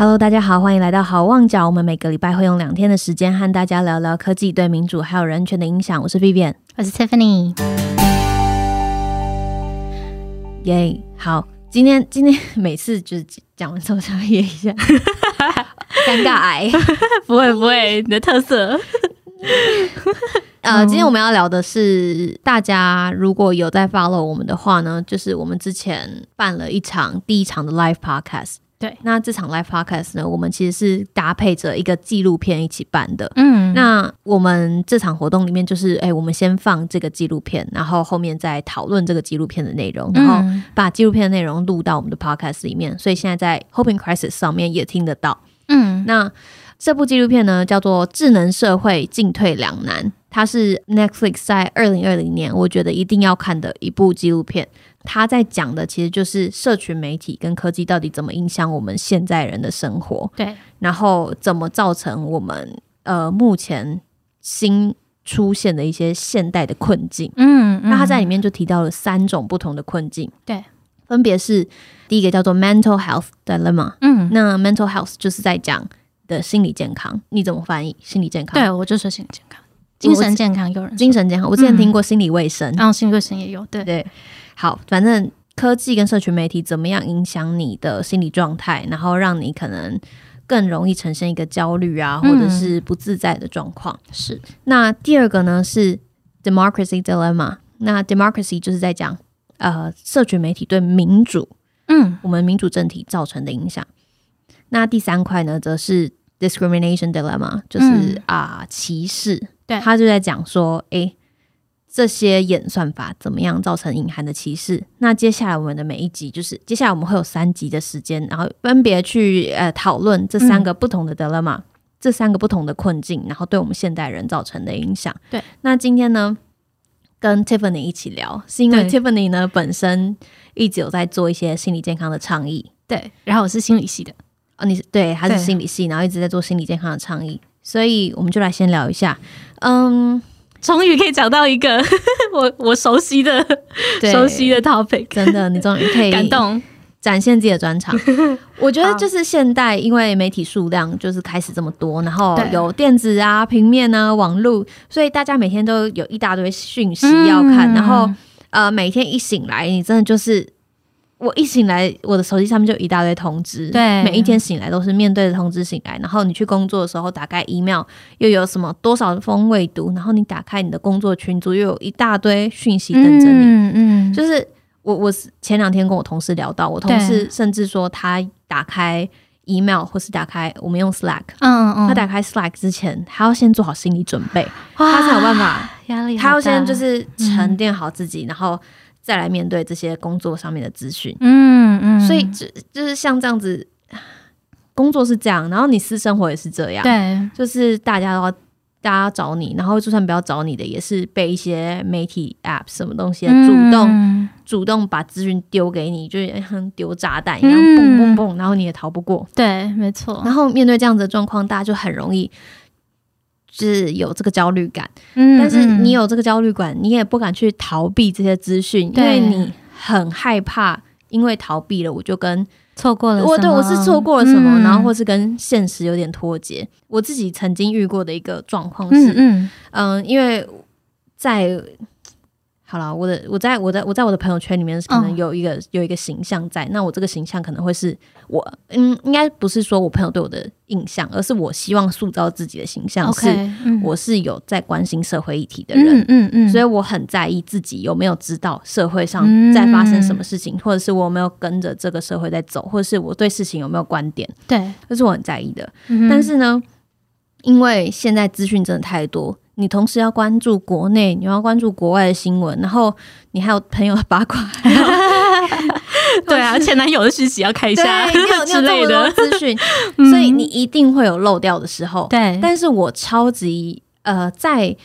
Hello，大家好，欢迎来到好旺角。我们每个礼拜会用两天的时间和大家聊聊科技对民主还有人权的影响。我是 Vivian，我是 Tiffany。耶，好，今天今天每次就是讲完之后才耶一下，尴尬癌，不会不会，你的特色。呃，今天我们要聊的是，大家如果有在 follow 我们的话呢，就是我们之前办了一场第一场的 live podcast。对，那这场 live podcast 呢，我们其实是搭配着一个纪录片一起办的。嗯，那我们这场活动里面就是，哎，我们先放这个纪录片，然后后面再讨论这个纪录片的内容，然后把纪录片的内容录到我们的 podcast 里面。所以现在在 Hoping Crisis 上面也听得到。嗯，那这部纪录片呢，叫做《智能社会进退两难》，它是 Netflix 在二零二零年我觉得一定要看的一部纪录片。他在讲的其实就是社群媒体跟科技到底怎么影响我们现在人的生活，对，然后怎么造成我们呃目前新出现的一些现代的困境。嗯，那他在里面就提到了三种不同的困境，对，分别是第一个叫做 mental health dilemma，嗯，那 mental health 就是在讲的心理健康，你怎么翻译？心理健康？对我就说心理健康，精神健康有人精神健康，我之前听过心理卫生，然后心理卫生也有，对。对。好，反正科技跟社群媒体怎么样影响你的心理状态，然后让你可能更容易呈现一个焦虑啊，或者是不自在的状况。是。那第二个呢是 democracy dilemma。那 democracy 就是在讲呃社群媒体对民主，嗯，我们民主政体造成的影响。那第三块呢，则是 discrimination dilemma，就是啊歧视。对，他就在讲说，哎。这些演算法怎么样造成隐含的歧视？那接下来我们的每一集就是，接下来我们会有三集的时间，然后分别去呃讨论这三个不同的 dilemma，这三个不同的困境，然后对我们现代人造成的影响。对，那今天呢，跟 Tiffany 一起聊，是因为 Tiffany 呢本身一直有在做一些心理健康的倡议。对，然后我是心理系的，哦，你是对，他是心理系，然后一直在做心理健康的倡议，所以我们就来先聊一下，嗯。终于可以讲到一个 我我熟悉的熟悉的 topic，真的，你终于可以感动展现自己的专长。我觉得就是现代，因为媒体数量就是开始这么多，然后有电子啊、平面啊、网络，所以大家每天都有一大堆讯息要看，然后呃，每天一醒来，你真的就是。我一醒来，我的手机上面就一大堆通知。对，每一天醒来都是面对着通知醒来。然后你去工作的时候，打开 email 又有什么多少封未读，然后你打开你的工作群组，又有一大堆讯息等着你。嗯嗯，就是我我是前两天跟我同事聊到，我同事甚至说他打开 email 或是打开我们用 Slack，嗯嗯，他打开 Slack 之前，他要先做好心理准备，他才有办法压力，他要先就是沉淀好自己，然后。再来面对这些工作上面的资讯，嗯嗯，所以就就是像这样子，工作是这样，然后你私生活也是这样，对，就是大家都要大家找你，然后就算不要找你的，也是被一些媒体 App 什么东西主动主动把资讯丢给你，就像丢炸弹一样，嘣嘣嘣，然后你也逃不过，对，没错。然后面对这样子的状况，大家就很容易。是有这个焦虑感，嗯，但是你有这个焦虑感，你也不敢去逃避这些资讯，因为你很害怕，因为逃避了，我就跟错过了，我对我是错过了什么，然后或是跟现实有点脱节。我自己曾经遇过的一个状况是，嗯。嗯，因为在。好了，我的我在我在我在我的朋友圈里面可能有一个有一个形象在，那我这个形象可能会是我，嗯，应该不是说我朋友对我的印象，而是我希望塑造自己的形象是，我是有在关心社会议题的人，嗯嗯，所以我很在意自己有没有知道社会上在发生什么事情，或者是我有没有跟着这个社会在走，或者是我对事情有没有观点，对，这是我很在意的。但是呢，因为现在资讯真的太多。你同时要关注国内，你要关注国外的新闻，然后你还有朋友的八卦，对啊，前男友的讯息要看一下 之类的资讯，所以你一定会有漏掉的时候。对，但是我超级呃在。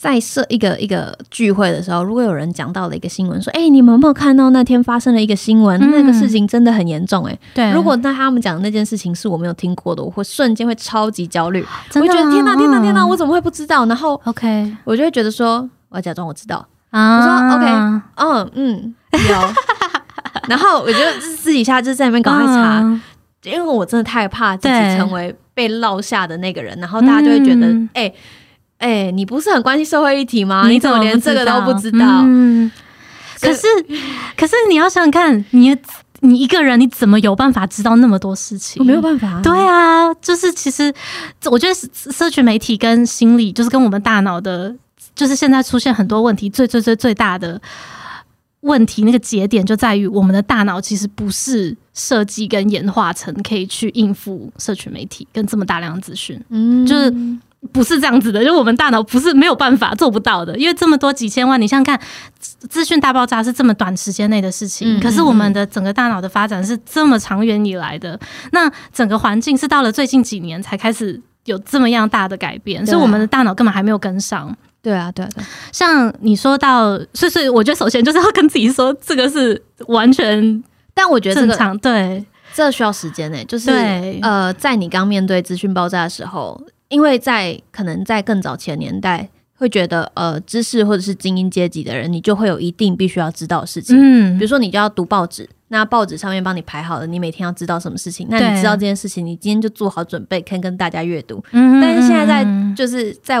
在设一个一个聚会的时候，如果有人讲到了一个新闻，说：“哎，你们有没有看到那天发生了一个新闻？那个事情真的很严重。”哎，对。如果那他们讲的那件事情是我没有听过的，我会瞬间会超级焦虑，我会觉得天哪，天哪，天哪，我怎么会不知道？然后，OK，我就会觉得说，我要假装我知道啊。我说：“OK，嗯嗯，有。”然后我就私底下就在那边赶快查。因为我真的太怕自己成为被落下的那个人，然后大家就会觉得，哎哎，你不是很关心社会议题吗？你怎么连这个都不知道？可是，可是你要想想看，你你一个人你怎么有办法知道那么多事情？我没有办法。对啊，就是其实我觉得社群媒体跟心理，就是跟我们大脑的，就是现在出现很多问题，最最最最大的问题，那个节点就在于我们的大脑其实不是设计跟演化成可以去应付社群媒体跟这么大量资讯。嗯，就是。不是这样子的，就我们大脑不是没有办法做不到的，因为这么多几千万，你想想看，资讯大爆炸是这么短时间内的事情，可是我们的整个大脑的发展是这么长远以来的，那整个环境是到了最近几年才开始有这么样大的改变，所以我们的大脑根本还没有跟上。对啊，对对，像你说到，所以所以我觉得首先就是要跟自己说，这个是完全，但我觉得正常，对，这需要时间呢，就是呃，在你刚面对资讯爆炸的时候。因为在可能在更早前年代，会觉得呃，知识或者是精英阶级的人，你就会有一定必须要知道的事情。嗯，比如说你就要读报纸，那报纸上面帮你排好了，你每天要知道什么事情，那你知道这件事情，你今天就做好准备，可以跟大家阅读。嗯，但是现在在就是在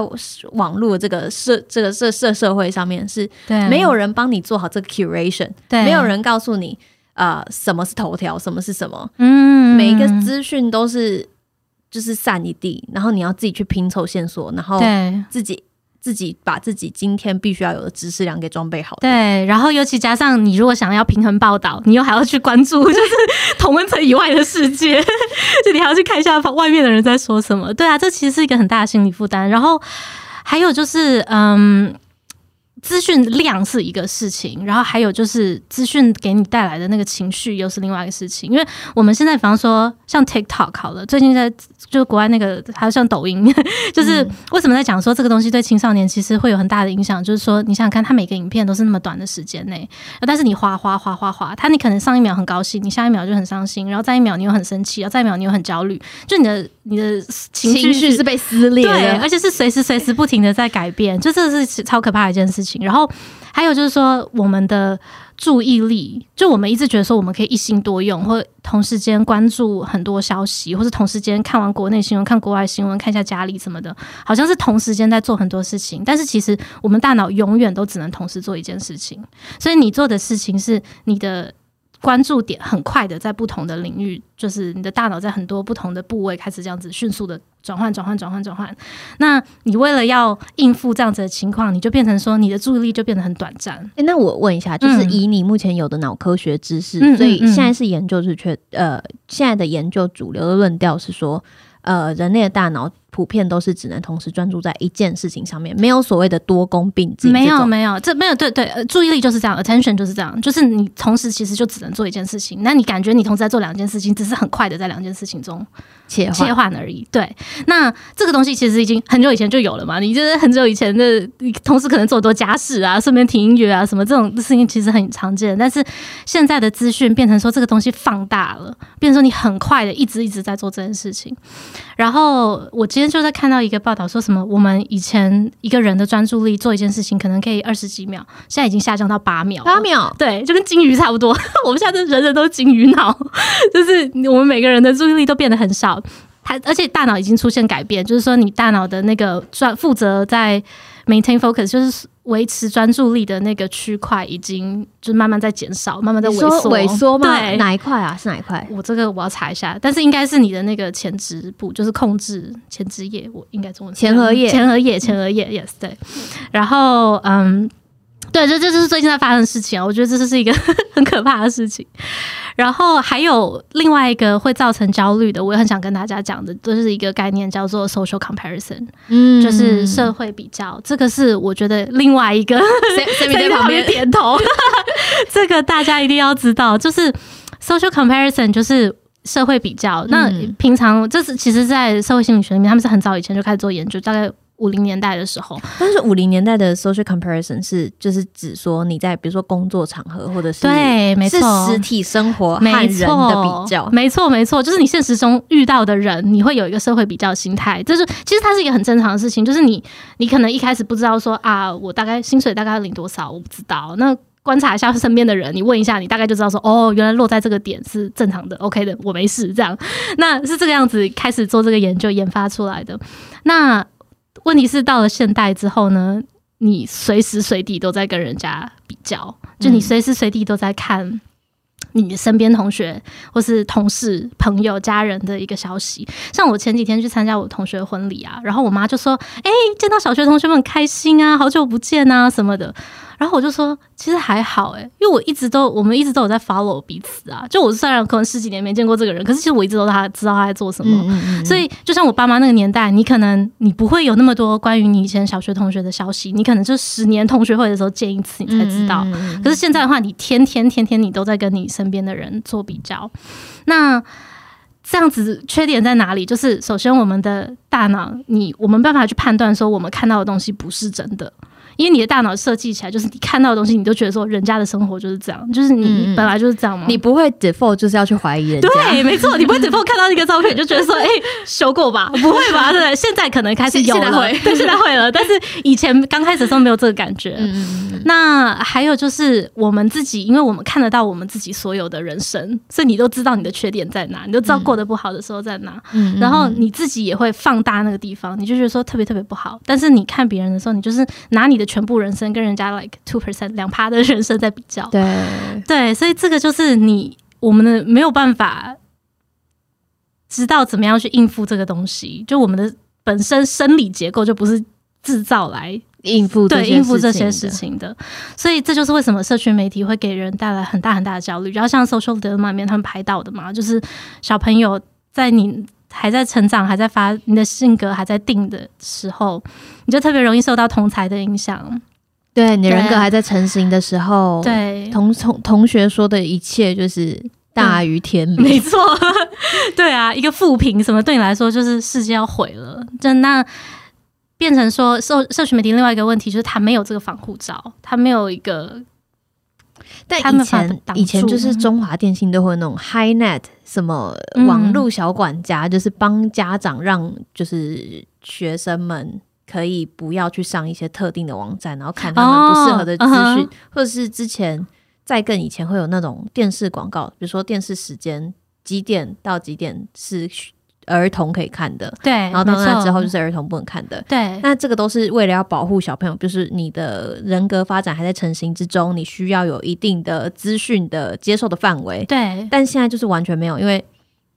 网络这个社这个社社社会上面，是没有人帮你做好这个 curation，对，没有人告诉你呃什么是头条，什么是什么，嗯，每一个资讯都是。就是散一地，然后你要自己去拼凑线索，然后自己自己把自己今天必须要有的知识量给装备好。对，然后尤其加上你如果想要平衡报道，你又还要去关注 就是同温层以外的世界，就你还要去看一下外面的人在说什么。对啊，这其实是一个很大的心理负担。然后还有就是，嗯。资讯量是一个事情，然后还有就是资讯给你带来的那个情绪又是另外一个事情。因为我们现在，比方说像 TikTok 好了，最近在就是国外那个，还有像抖音，就是为什么在讲说这个东西对青少年其实会有很大的影响？就是说，你想想看，他每个影片都是那么短的时间内，但是你哗哗哗哗哗，他你可能上一秒很高兴，你下一秒就很伤心，然后再一秒你又很生气，然后再一秒你又很焦虑，就你的你的情绪是被撕裂，对，而且是随时随时不停的在改变，就这是超可怕的一件事情。然后还有就是说，我们的注意力，就我们一直觉得说，我们可以一心多用，或同时间关注很多消息，或是同时间看完国内新闻、看国外新闻、看一下家里什么的，好像是同时间在做很多事情。但是其实我们大脑永远都只能同时做一件事情，所以你做的事情是你的。关注点很快的，在不同的领域，就是你的大脑在很多不同的部位开始这样子迅速的转换、转换、转换、转换。那你为了要应付这样子的情况，你就变成说你的注意力就变得很短暂。哎，那我问一下，就是以你目前有的脑科学知识，所以现在是研究是确呃，现在的研究主流的论调是说，呃，人类的大脑。普遍都是只能同时专注在一件事情上面，没有所谓的多功并进。没有，没有，这没有，对对，呃，注意力就是这样，attention 就是这样，就是你同时其实就只能做一件事情。那你感觉你同时在做两件事情，只是很快的在两件事情中切切换而已。对，那这个东西其实已经很久以前就有了嘛。你就是很久以前的，你同时可能做很多家事啊，顺便听音乐啊，什么这种事情其实很常见。但是现在的资讯变成说这个东西放大了，变成说你很快的一直一直在做这件事情。然后我今天就在看到一个报道，说什么我们以前一个人的专注力做一件事情可能可以二十几秒，现在已经下降到八秒。八秒，对，就跟金鱼差不多。我们现在人人都金鱼脑，就是我们每个人的注意力都变得很少。它而且大脑已经出现改变，就是说你大脑的那个专负责在 maintain focus，就是。维持专注力的那个区块已经就慢慢在减少，慢慢在萎缩。萎缩吗？对，哪一块啊？是哪一块？我这个我要查一下，但是应该是你的那个前肢部，就是控制前肢叶，我应该中文前额叶，前额叶，前额叶，yes，对。然后，嗯。对，这这就是最近在发生的事情啊！我觉得这是一个 很可怕的事情。然后还有另外一个会造成焦虑的，我也很想跟大家讲的，就是一个概念叫做 social comparison，嗯，就是社会比较。这个是我觉得另外一个 在旁边点头，这个大家一定要知道，就是 social comparison 就是社会比较。那平常这是其实，在社会心理学里面，他们是很早以前就开始做研究，大概。五零年代的时候，但是五零年代的 social comparison 是就是指说你在比如说工作场合或者是对，没错，实体生活和人的比较，没错没错，就是你现实中遇到的人，你会有一个社会比较心态，就是其实它是一个很正常的事情，就是你你可能一开始不知道说啊，我大概薪水大概领多少，我不知道，那观察一下身边的人，你问一下，你大概就知道说，哦，原来落在这个点是正常的，OK 的，我没事，这样，那是这个样子开始做这个研究研发出来的。那问题是到了现代之后呢，你随时随地都在跟人家比较，就你随时随地都在看。你身边同学或是同事、朋友、家人的一个消息，像我前几天去参加我同学婚礼啊，然后我妈就说：“哎，见到小学同学们很开心啊，好久不见啊，什么的。”然后我就说，其实还好哎，因为我一直都，我们一直都有在 follow 彼此啊。就我虽然可能十几年没见过这个人，可是其实我一直都他知道他在做什么。所以就像我爸妈那个年代，你可能你不会有那么多关于你以前小学同学的消息，你可能就十年同学会的时候见一次，你才知道。可是现在的话，你天天天天你都在跟你身边的人做比较，那这样子缺点在哪里？就是首先我们的大脑，你我们办法去判断说我们看到的东西不是真的。因为你的大脑设计起来，就是你看到的东西，你都觉得说人家的生活就是这样，就是你本来就是这样嘛。你不会 default 就是要去怀疑人家，对，没错，你不会 default 看到一个照片就觉得说，哎，修过吧？不会吧？对，现在可能开始有了，对，现在会了，但是以前刚开始的时候没有这个感觉。那还有就是我们自己，因为我们看得到我们自己所有的人生，所以你都知道你的缺点在哪，你都知道过得不好的时候在哪，然后你自己也会放大那个地方，你就觉得说特别特别不好。但是你看别人的时候，你就是拿你的。全部人生跟人家 like two percent 两趴的人生在比较，对对，所以这个就是你我们的没有办法知道怎么样去应付这个东西，就我们的本身生理结构就不是制造来应付对应付这些事情的，所以这就是为什么社群媒体会给人带来很大很大的焦虑。然后像 social dilemma 里面他们拍到的嘛，就是小朋友在你。还在成长，还在发，你的性格还在定的时候，你就特别容易受到同才的影响。对你人格还在成型的时候，对同同同学说的一切就是大于天理。没错，对啊，一个负评什么对你来说就是世界要毁了。就那变成说社社群媒体另外一个问题就是它没有这个防护罩，它没有一个。但以前以前就是中华电信都会那种 HiNet 什么网络小管家，就是帮家长让就是学生们可以不要去上一些特定的网站，然后看他们不适合的资讯，或者是之前再更以前会有那种电视广告，比如说电视时间几点到几点是。儿童可以看的，对，然后到那之后就是儿童不能看的，对。那这个都是为了要保护小朋友，就是你的人格发展还在成型之中，你需要有一定的资讯的接受的范围，对。但现在就是完全没有，因为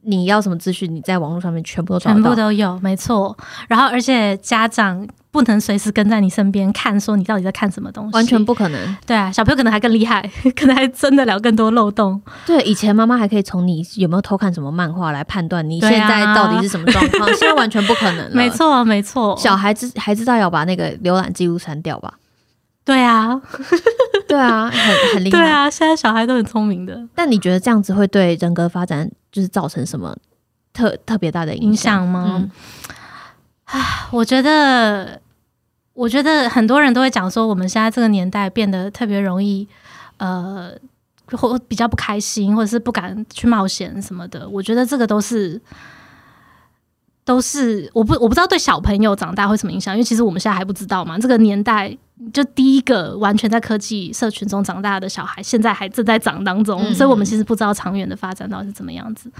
你要什么资讯，你在网络上面全部都全部都有，没错。然后而且家长。不能随时跟在你身边看，说你到底在看什么东西，完全不可能。对啊，小朋友可能还更厉害，可能还真的了更多漏洞。对，以前妈妈还可以从你有没有偷看什么漫画来判断你现在到底是什么状况，现在完全不可能了。没错，没错。小孩子还知道要把那个浏览记录删掉吧？对啊，对啊，很很厉害。对啊，现在小孩都很聪明的。但你觉得这样子会对人格发展就是造成什么特特别大的影响吗？啊，我觉得。我觉得很多人都会讲说，我们现在这个年代变得特别容易，呃，或比较不开心，或者是不敢去冒险什么的。我觉得这个都是。都是我不我不知道对小朋友长大会什么影响，因为其实我们现在还不知道嘛。这个年代就第一个完全在科技社群中长大的小孩，现在还正在长当中，所以我们其实不知道长远的发展到底是怎么样子。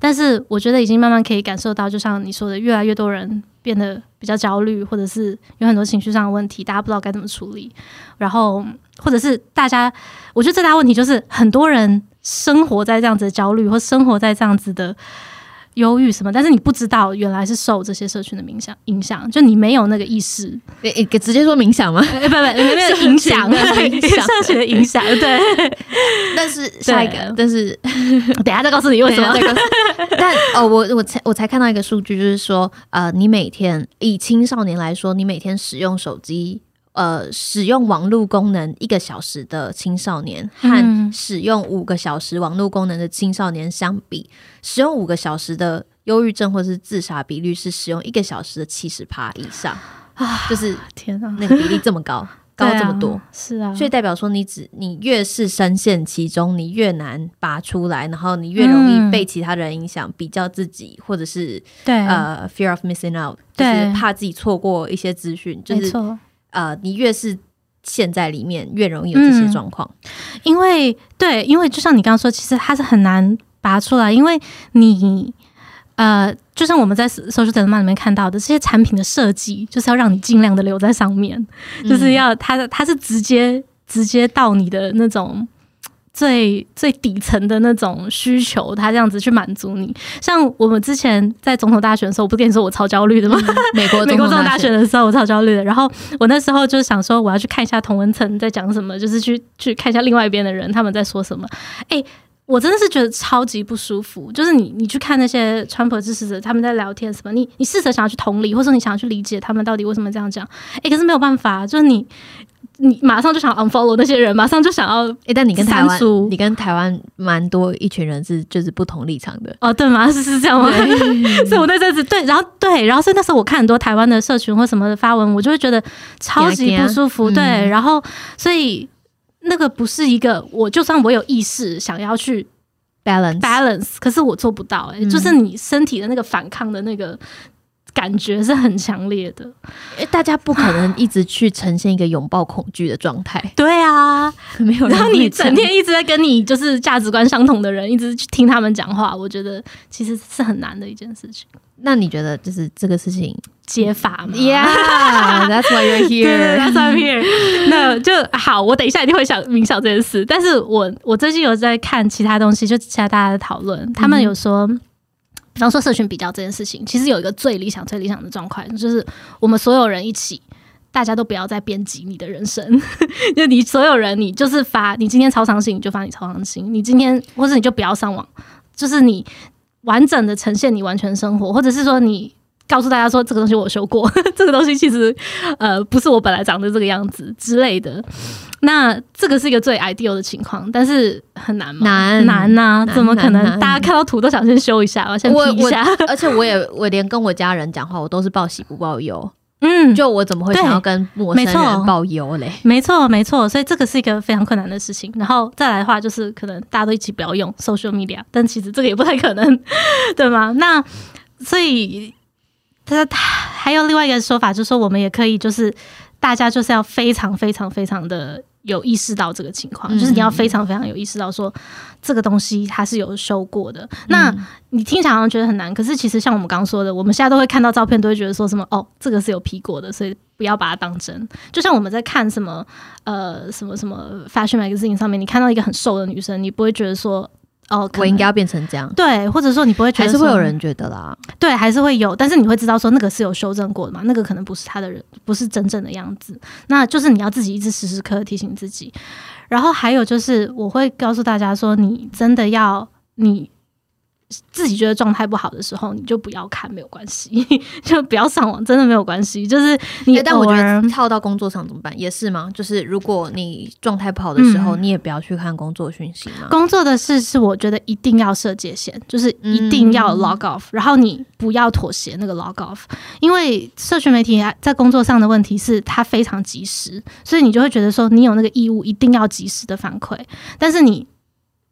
但是我觉得已经慢慢可以感受到，就像你说的，越来越多人变得比较焦虑，或者是有很多情绪上的问题，大家不知道该怎么处理。然后或者是大家，我觉得最大问题就是很多人生活在这样子的焦虑，或生活在这样子的。忧郁什么？但是你不知道，原来是受这些社群的影响影响，就你没有那个意识。你给直接说冥想吗？不不，没有影响，社群的影响。对，但是下一个，但是等下再告诉你为什么。但哦，我我才我才看到一个数据，就是说，呃，你每天以青少年来说，你每天使用手机。呃，使用网络功能一个小时的青少年和使用五个小时网络功能的青少年相比，使用五个小时的忧郁症或是自杀比率是使用一个小时的七十趴以上 啊！就是天啊，那个比例这么高，高这么多，是啊，所以代表说你只你越是深陷其中，你越难拔出来，然后你越容易被其他人影响，比较自己，或者是对。呃 fear of missing out，就是怕自己错过一些资讯，就是。呃，你越是陷在里面，越容易有这些状况。因为对，因为就像你刚刚说，其实它是很难拔出来，因为你呃，就像我们在 social design 里面看到的，这些产品的设计就是要让你尽量的留在上面，就是要它它是直接直接到你的那种。最最底层的那种需求，他这样子去满足你。像我们之前在总统大选的时候，我不跟你说我超焦虑的吗？美国美国总统大选的时候，我超焦虑的。然后我那时候就想说，我要去看一下同文层在讲什么，就是去去看一下另外一边的人他们在说什么。哎，我真的是觉得超级不舒服。就是你你去看那些川普支持者他们在聊天什么，你你试着想要去同理，或者说你想要去理解他们到底为什么这样讲。哎，可是没有办法，就是你。你马上就想 unfollow 那些人，马上就想要哎，但你跟台湾，你跟台湾蛮多一群人是就是不同立场的哦，对吗？是 是这样吗？所以我那阵子对，然后对，然后所以那时候我看很多台湾的社群或什么的发文，我就会觉得超级不舒服。对，然后所以那个不是一个，我就算我有意识想要去 balance balance，可是我做不到。哎，就是你身体的那个反抗的那个。感觉是很强烈的，因为大家不可能一直去呈现一个拥抱恐惧的状态。对啊，没有。然后你整天一直在跟你就是价值观相同的人，一直去听他们讲话，我觉得其实是很难的一件事情。那你觉得就是这个事情解法吗？Yeah，that's why you're here. That's why I'm here. 那就好，我等一下一定会想冥想这件事。但是我我最近有在看其他东西，就其他大家的讨论，他们有说。比方说社群比较这件事情，其实有一个最理想、最理想的状况，就是我们所有人一起，大家都不要再编辑你的人生，就你所有人，你就是发你今天超伤心，你就发你超伤心；你今天或者你就不要上网，就是你完整的呈现你完全生活，或者是说你。告诉大家说这个东西我修过，这个东西其实呃不是我本来长的这个样子之类的。那这个是一个最 ideal 的情况，但是很难吗？难难呐，怎么可能？大家看到图都想先修一下，我先 P 一下。而且我也我连跟我家人讲话，我都是报喜不报忧。嗯，就我怎么会想要跟陌生人报忧嘞？没错没错，所以这个是一个非常困难的事情。然后再来的话，就是可能大家都一起不要用 social media，但其实这个也不太可能，对吗？那所以。他他还有另外一个说法，就是说我们也可以，就是大家就是要非常非常非常的有意识到这个情况，就是你要非常非常有意识到说这个东西它是有修过的。那你听起来好像觉得很难，可是其实像我们刚刚说的，我们现在都会看到照片，都会觉得说什么哦，这个是有 P 过的，所以不要把它当真。就像我们在看什么呃什么什么 fashion magazine 上面，你看到一个很瘦的女生，你不会觉得说。哦，我应该要变成这样，对，或者说你不会觉得，还是会有人觉得啦，对，还是会有，但是你会知道说那个是有修正过的嘛，那个可能不是他的人，不是真正的样子，那就是你要自己一直时时刻刻提醒自己，然后还有就是我会告诉大家说，你真的要你。自己觉得状态不好的时候，你就不要看，没有关系，就不要上网，真的没有关系。就是你，但我觉得跳到工作上怎么办？也是吗？就是如果你状态不好的时候，你也不要去看工作讯息吗？工作的事是我觉得一定要设界限，就是一定要 log off，然后你不要妥协那个 log off，因为社群媒体在工作上的问题是它非常及时，所以你就会觉得说你有那个义务一定要及时的反馈，但是你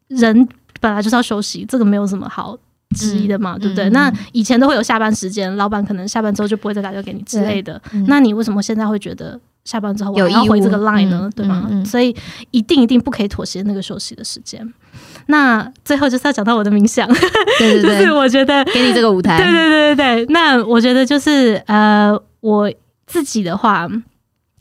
人。本来就是要休息，这个没有什么好质疑的嘛，对不对？那以前都会有下班时间，老板可能下班之后就不会再打电话给你之类的。那你为什么现在会觉得下班之后我要回这个 line 呢？对吗？所以一定一定不可以妥协那个休息的时间。那最后就是要讲到我的冥想，对对 对，就是我觉得给你这个舞台，对对对对对。那我觉得就是呃，我自己的话，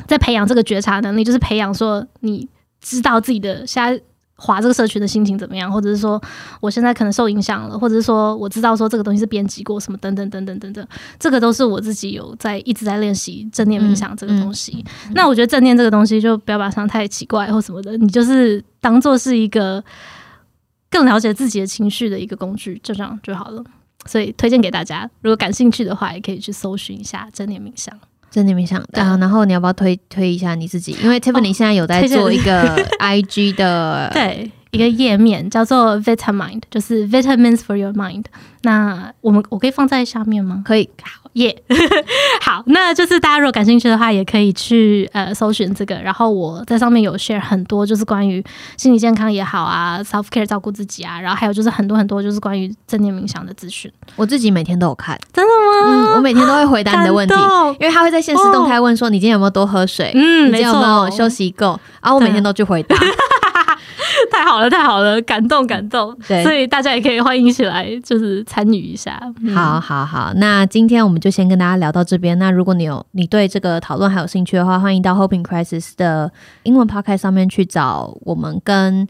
在培养这个觉察能力，就是培养说你知道自己的下。划这个社群的心情怎么样？或者是说，我现在可能受影响了，或者是说，我知道说这个东西是编辑过什么等等等等等等，这个都是我自己有在一直在练习正念冥想这个东西。那我觉得正念这个东西就不要把它想太奇怪或什么的，你就是当做是一个更了解自己的情绪的一个工具，就这样就好了。所以推荐给大家，如果感兴趣的话，也可以去搜寻一下正念冥想。正念冥想啊，然后你要不要推推一下你自己？因为 Tiffany 现在有在做一个 IG 的，对，一个页面，叫做 Vitamind，就是 Vitamins for your mind。那我们我可以放在下面吗？可以，好耶，好，那就是大家如果感兴趣的话，也可以去呃搜寻这个。然后我在上面有 share 很多，就是关于心理健康也好啊，self care 照顾自己啊，然后还有就是很多很多就是关于正念冥想的资讯。我自己每天都有看，真的吗？嗯，我每天都会回答你的问题，因为他会在现实动态问说你今天有没有多喝水，嗯，你今天有没有休息够，然后我每天都去回答。太好了，太好了，感动感动。对，所以大家也可以欢迎一起来，就是参与一下。好，好，好。那今天我们就先跟大家聊到这边。那如果你有你对这个讨论还有兴趣的话，欢迎到 Hoping Crisis 的英文 podcast 上面去找我们跟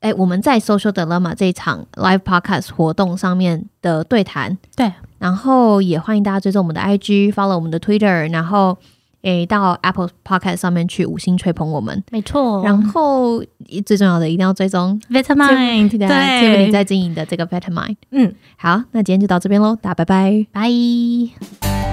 哎我们在 Social Dilemma 这一场 Live Podcast 活动上面的对谈。对，然后也欢迎大家追踪我们的 IG，follow 我们的 Twitter，然后。诶，到 Apple Podcast 上面去五星吹捧我们，没错。然后最重要的，一定要追踪 Vitamind，对，Tiffany 在经营的这个 Vitamind。嗯，好，那今天就到这边喽，大家拜拜，拜。